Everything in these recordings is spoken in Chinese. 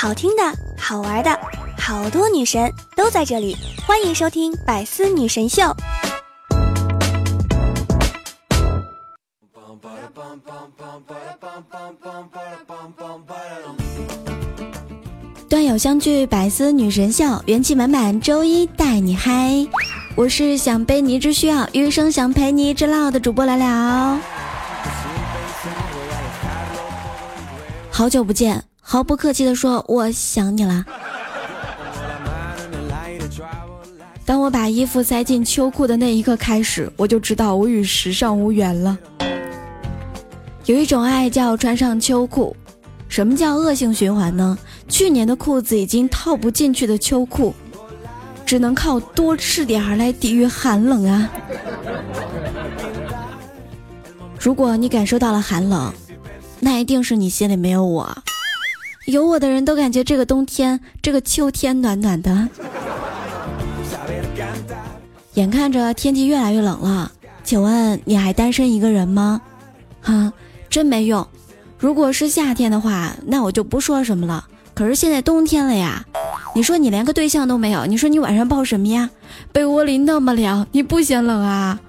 好听的、好玩的，好多女神都在这里，欢迎收听《百思女神秀》。段友相聚，百思女神秀，元气满满，周一带你嗨！我是想背你只需要，余生想陪你直唠的主播聊聊。好久不见。毫不客气地说：“我想你了。”当我把衣服塞进秋裤的那一刻开始，我就知道我与时尚无缘了。有一种爱叫穿上秋裤。什么叫恶性循环呢？去年的裤子已经套不进去的秋裤，只能靠多吃点儿来抵御寒冷啊！如果你感受到了寒冷，那一定是你心里没有我。有我的人都感觉这个冬天、这个秋天暖暖的。眼看着天气越来越冷了，请问你还单身一个人吗？哈，真没用。如果是夏天的话，那我就不说什么了。可是现在冬天了呀，你说你连个对象都没有，你说你晚上抱什么呀？被窝里那么凉，你不嫌冷啊？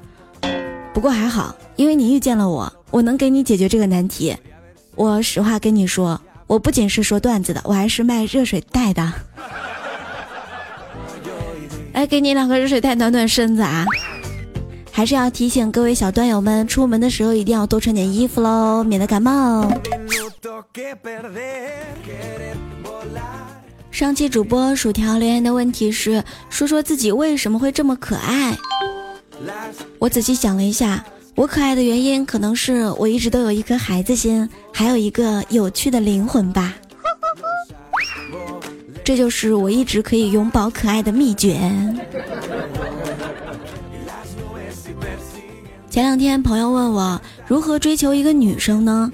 不过还好，因为你遇见了我，我能给你解决这个难题。我实话跟你说。我不仅是说段子的，我还是卖热水袋的。来 给你两个热水袋暖暖身子啊！还是要提醒各位小段友们，出门的时候一定要多穿点衣服喽，免得感冒。上期主播薯条留言的问题是：说说自己为什么会这么可爱？我仔细想了一下。我可爱的原因，可能是我一直都有一颗孩子心，还有一个有趣的灵魂吧。这就是我一直可以永葆可爱的秘诀。前两天朋友问我如何追求一个女生呢，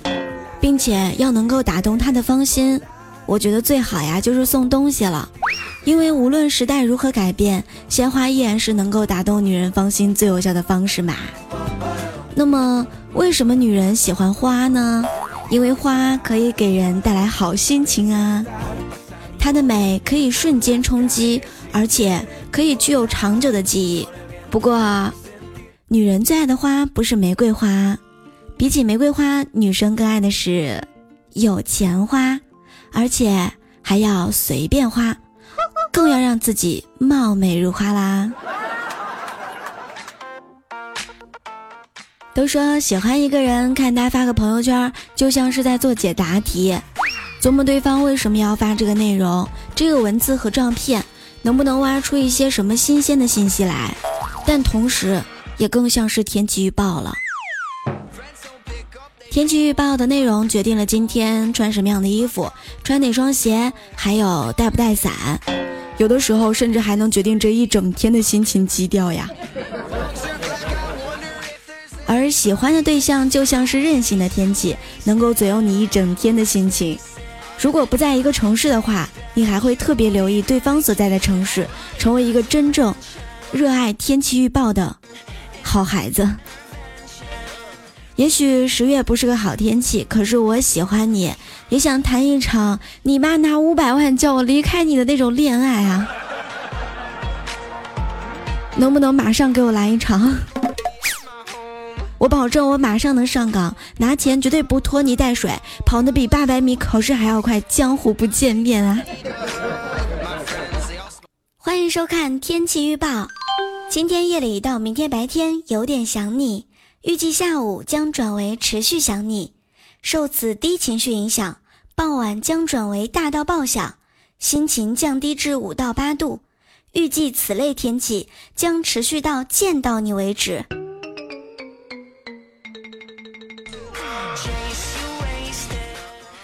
并且要能够打动她的芳心，我觉得最好呀就是送东西了，因为无论时代如何改变，鲜花依然是能够打动女人芳心最有效的方式嘛。那么，为什么女人喜欢花呢？因为花可以给人带来好心情啊，它的美可以瞬间冲击，而且可以具有长久的记忆。不过，女人最爱的花不是玫瑰花，比起玫瑰花，女生更爱的是有钱花，而且还要随便花，更要让自己貌美如花啦。都说喜欢一个人，看他发个朋友圈，就像是在做解答题，琢磨对方为什么要发这个内容，这个文字和照片能不能挖出一些什么新鲜的信息来。但同时，也更像是天气预报了。天气预报的内容决定了今天穿什么样的衣服，穿哪双鞋，还有带不带伞，有的时候甚至还能决定这一整天的心情基调呀。喜欢的对象就像是任性的天气，能够左右你一整天的心情。如果不在一个城市的话，你还会特别留意对方所在的城市，成为一个真正热爱天气预报的好孩子。也许十月不是个好天气，可是我喜欢你，也想谈一场你妈拿五百万叫我离开你的那种恋爱啊！能不能马上给我来一场？我保证，我马上能上岗，拿钱绝对不拖泥带水，跑得比八百米考试还要快。江湖不见面啊！欢迎收看天气预报，今天夜里到明天白天有点想你，预计下午将转为持续想你。受此低情绪影响，傍晚将转为大到爆想，心情降低至五到八度。预计此类天气将持续到见到你为止。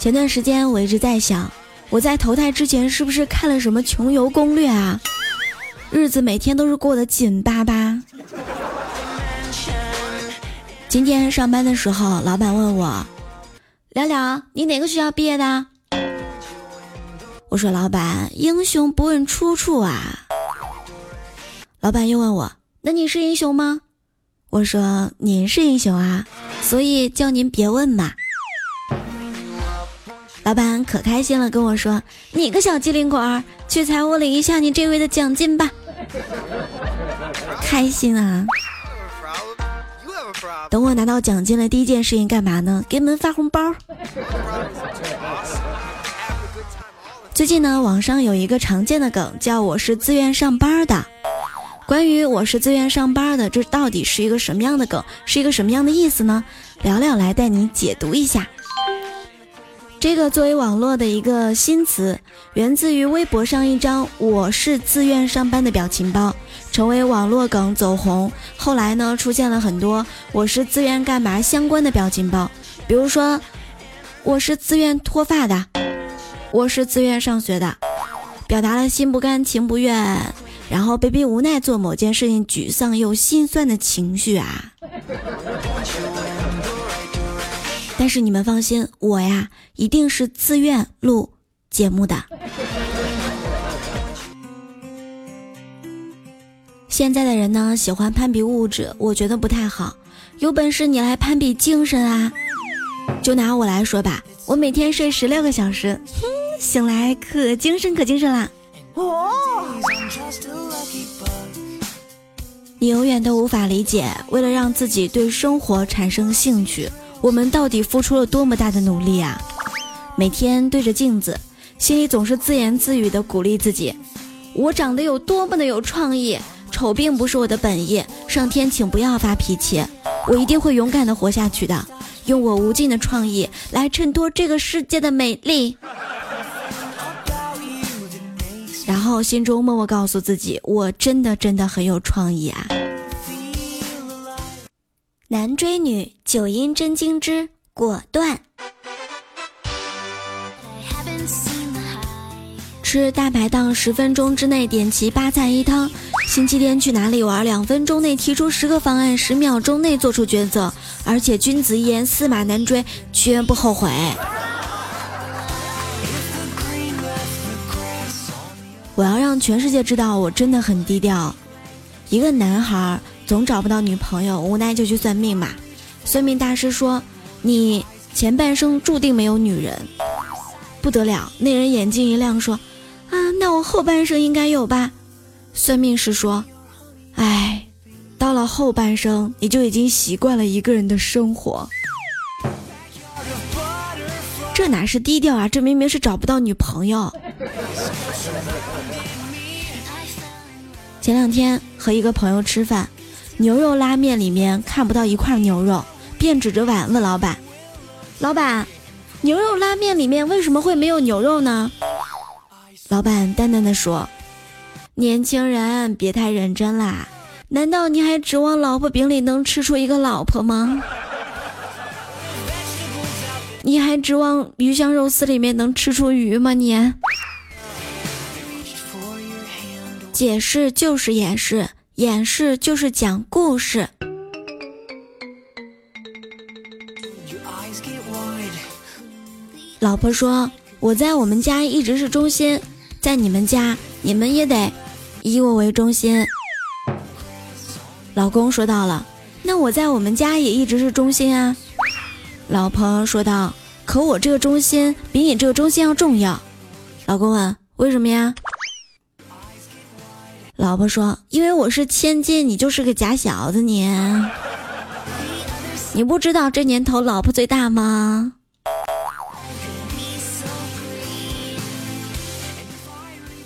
前段时间我一直在想，我在投胎之前是不是看了什么穷游攻略啊？日子每天都是过得紧巴巴。今天上班的时候，老板问我：“聊聊，你哪个学校毕业的？”我说：“老板，英雄不问出处啊。”老板又问我：“那你是英雄吗？”我说：“您是英雄啊，所以叫您别问嘛。”老板可开心了，跟我说：“你个小机灵鬼儿，去财务领一下你这位的奖金吧。”开心啊！等我拿到奖金了，第一件事情干嘛呢？给你们发红包。最近呢，网上有一个常见的梗，叫“我是自愿上班的”。关于“我是自愿上班的”，这到底是一个什么样的梗？是一个什么样的意思呢？聊聊来带你解读一下。这个作为网络的一个新词，源自于微博上一张“我是自愿上班”的表情包，成为网络梗走红。后来呢，出现了很多“我是自愿干嘛”相关的表情包，比如说“我是自愿脱发的”。我是自愿上学的，表达了心不甘情不愿，然后被逼无奈做某件事情，沮丧又心酸的情绪啊。但是你们放心，我呀一定是自愿录节目的。现在的人呢，喜欢攀比物质，我觉得不太好。有本事你来攀比精神啊！就拿我来说吧，我每天睡十六个小时。哼。醒来可精神可精神啦！你永远都无法理解，为了让自己对生活产生兴趣，我们到底付出了多么大的努力啊！每天对着镜子，心里总是自言自语的鼓励自己：我长得有多么的有创意，丑并不是我的本意，上天请不要发脾气，我一定会勇敢的活下去的，用我无尽的创意来衬托这个世界的美丽。然后心中默默告诉自己，我真的真的很有创意啊！男追女九阴真经之果断，吃大排档十分钟之内点齐八菜一汤，星期天去哪里玩？两分钟内提出十个方案，十秒钟内做出抉择，而且君子一言，驷马难追，绝不后悔。我要让全世界知道我真的很低调。一个男孩总找不到女朋友，无奈就去算命嘛。算命大师说：“你前半生注定没有女人。”不得了，那人眼睛一亮说：“啊，那我后半生应该有吧？”算命师说：“哎，到了后半生，你就已经习惯了一个人的生活。”这哪是低调啊？这明明是找不到女朋友。前两天和一个朋友吃饭，牛肉拉面里面看不到一块牛肉，便指着碗问老板：“老板，牛肉拉面里面为什么会没有牛肉呢？”老板淡淡的说：“年轻人，别太认真啦，难道你还指望老婆饼里能吃出一个老婆吗？你还指望鱼香肉丝里面能吃出鱼吗？你？”解释就是掩饰，掩饰就是讲故事。老婆说：“我在我们家一直是中心，在你们家你们也得以我为中心。”老公说到了：“那我在我们家也一直是中心啊。”老婆说道：“可我这个中心比你这个中心要重要。”老公问：“为什么呀？”老婆说：“因为我是千金，你就是个假小子，你，你不知道这年头老婆最大吗？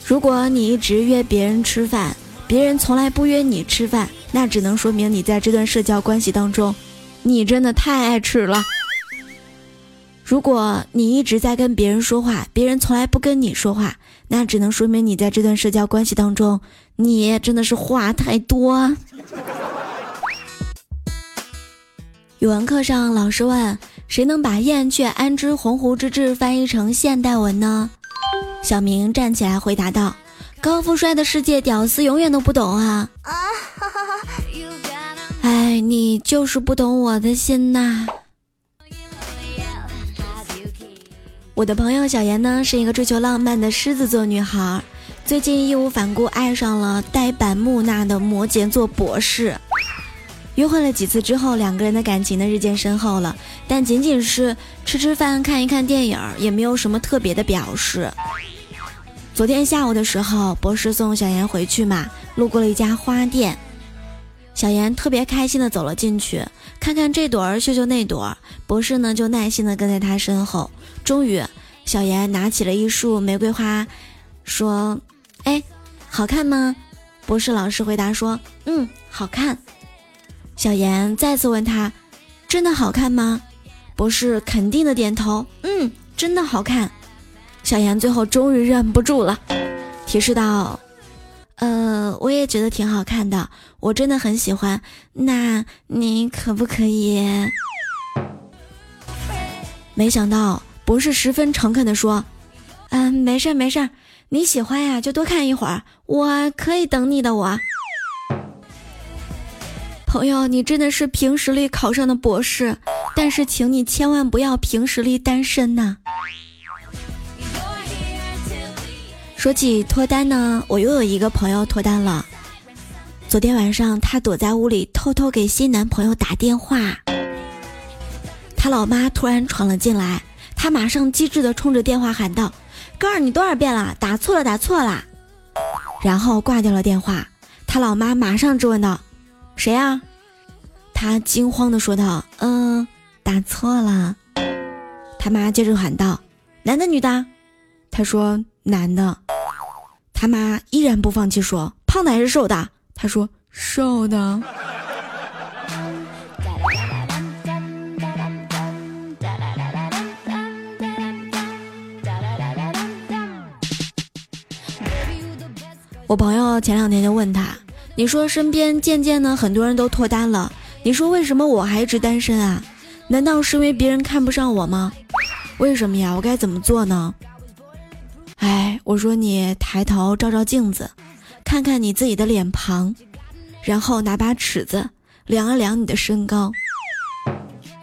如果你一直约别人吃饭，别人从来不约你吃饭，那只能说明你在这段社交关系当中，你真的太爱吃了。如果你一直在跟别人说话，别人从来不跟你说话。”那只能说明你在这段社交关系当中，你真的是话太多。语文课上，老师问：“谁能把燕雀安知鸿鹄之志翻译成现代文呢？”小明站起来回答道：“高富帅的世界，屌丝永远都不懂啊！”啊！哎，你就是不懂我的心呐。我的朋友小妍呢，是一个追求浪漫的狮子座女孩，最近义无反顾爱上了呆板木讷的摩羯座博士。约会了几次之后，两个人的感情呢日渐深厚了，但仅仅是吃吃饭、看一看电影，也没有什么特别的表示。昨天下午的时候，博士送小妍回去嘛，路过了一家花店，小妍特别开心的走了进去，看看这朵儿，秀秀那朵儿，博士呢就耐心的跟在他身后。终于，小妍拿起了一束玫瑰花，说：“哎，好看吗？”博士老师回答说：“嗯，好看。”小妍再次问他：“真的好看吗？”博士肯定的点头：“嗯，真的好看。”小妍最后终于忍不住了，提示道：“呃，我也觉得挺好看的，我真的很喜欢。那你可不可以？”没想到博士十分诚恳地说：“嗯，没事没事，你喜欢呀就多看一会儿，我可以等你的。”我朋友，你真的是凭实力考上的博士，但是请你千万不要凭实力单身呐。说起脱单呢，我又有一个朋友脱单了。昨天晚上，她躲在屋里偷偷给新男朋友打电话。她老妈突然闯了进来，她马上机智的冲着电话喊道：“告诉你多少遍了，打错了，打错了。”然后挂掉了电话。他老妈马上质问道：“谁呀？”他惊慌的说道：“嗯，打错了。”他妈接着喊道：“男的女的？”他说：“男的。”他妈依然不放弃，说：“胖的还是瘦的？”他说：“瘦的。”我朋友前两天就问他：“你说身边渐渐的很多人都脱单了，你说为什么我还一直单身啊？难道是因为别人看不上我吗？为什么呀？我该怎么做呢？”我说你抬头照照镜子，看看你自己的脸庞，然后拿把尺子量一量你的身高，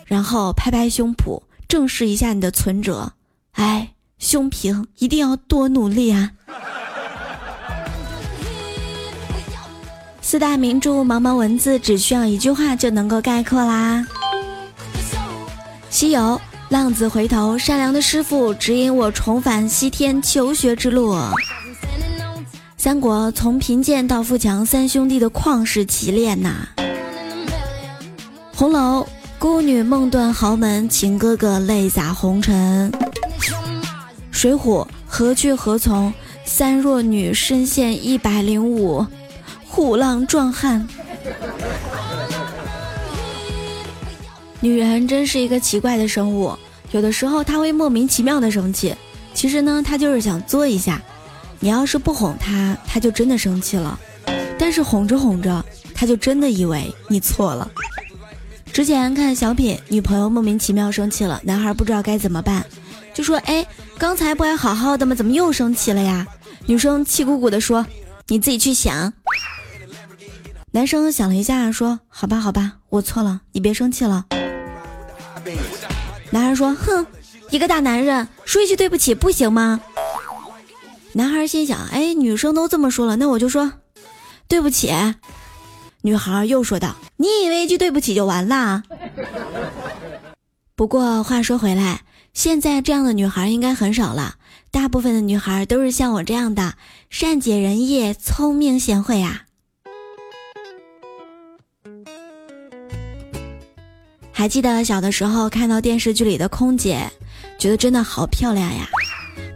然后拍拍胸脯，正视一下你的存折。哎，胸平一定要多努力啊！四大名著茫茫文字，只需要一句话就能够概括啦。西游。浪子回头，善良的师傅指引我重返西天求学之路。三国从贫贱到富强，三兄弟的旷世奇恋呐。红楼孤女梦断豪门，情哥哥泪洒红尘。水浒何去何从？三弱女身陷一百零五，虎浪壮汉。女人真是一个奇怪的生物，有的时候她会莫名其妙的生气，其实呢，她就是想作一下。你要是不哄她，她就真的生气了；但是哄着哄着，她就真的以为你错了。之前看小品，女朋友莫名其妙生气了，男孩不知道该怎么办，就说：“哎，刚才不还好好的吗？怎么又生气了呀？”女生气鼓鼓的说：“你自己去想。”男生想了一下，说：“好吧，好吧，我错了，你别生气了。”男孩说：“哼，一个大男人说一句对不起不行吗？”男孩心想：“哎，女生都这么说了，那我就说对不起。”女孩又说道：“你以为一句对不起就完了？”不过话说回来，现在这样的女孩应该很少了，大部分的女孩都是像我这样的善解人意、聪明贤惠啊。还记得小的时候看到电视剧里的空姐，觉得真的好漂亮呀，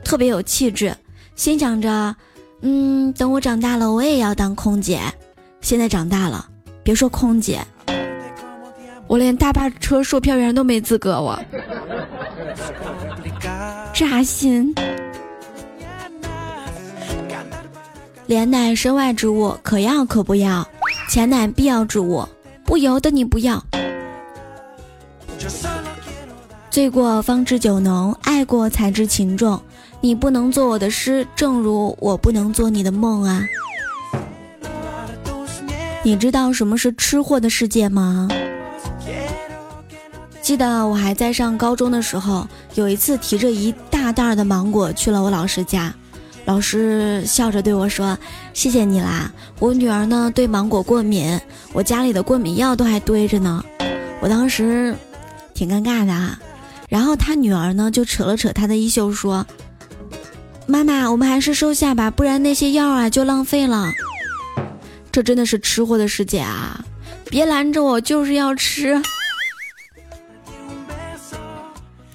特别有气质，心想着，嗯，等我长大了我也要当空姐。现在长大了，别说空姐，我连大巴车售票员都没资格，我扎心。脸乃身外之物，可要可不要；钱乃必要之物，不由得你不要。醉过方知酒浓，爱过才知情重。你不能做我的诗，正如我不能做你的梦啊！你知道什么是吃货的世界吗？记得我还在上高中的时候，有一次提着一大袋的芒果去了我老师家，老师笑着对我说：“谢谢你啦，我女儿呢对芒果过敏，我家里的过敏药都还堆着呢。”我当时挺尴尬的啊，然后他女儿呢就扯了扯他的衣袖说：“妈妈，我们还是收下吧，不然那些药啊就浪费了。”这真的是吃货的世界啊！别拦着我，就是要吃。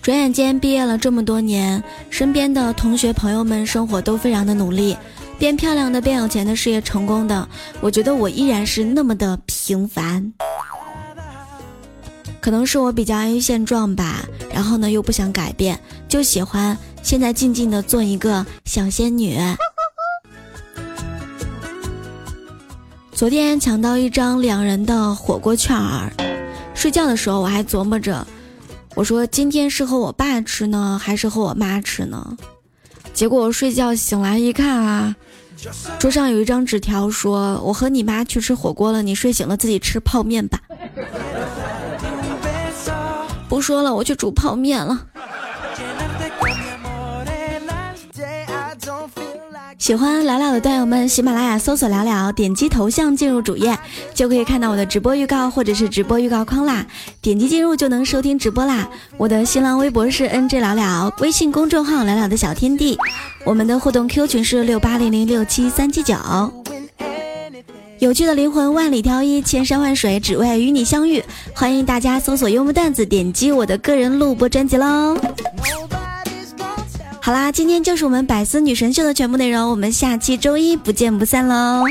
转眼间毕业了这么多年，身边的同学朋友们生活都非常的努力，变漂亮的、变有钱的、事业成功的，我觉得我依然是那么的平凡。可能是我比较安于现状吧，然后呢又不想改变，就喜欢现在静静的做一个小仙女。昨天抢到一张两人的火锅券儿，睡觉的时候我还琢磨着。我说今天是和我爸吃呢，还是和我妈吃呢？结果我睡觉醒来一看啊，桌上有一张纸条，说我和你妈去吃火锅了，你睡醒了自己吃泡面吧。不说了，我去煮泡面了。喜欢聊聊的段友们，喜马拉雅搜索聊聊，点击头像进入主页，就可以看到我的直播预告或者是直播预告框啦。点击进入就能收听直播啦。我的新浪微博是 NJ 聊聊，微信公众号聊聊的小天地。我们的互动 Q 群是六八零零六七三七九。有趣的灵魂万里挑一，千山万水只为与你相遇。欢迎大家搜索幽默段子，点击我的个人录播专辑喽。好啦，今天就是我们百思女神秀的全部内容，我们下期周一不见不散喽！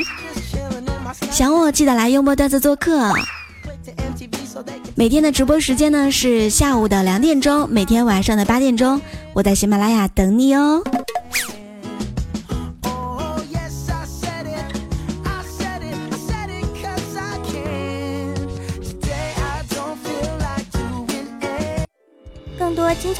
想我记得来幽默段子做客。每天的直播时间呢是下午的两点钟，每天晚上的八点钟，我在喜马拉雅等你哦。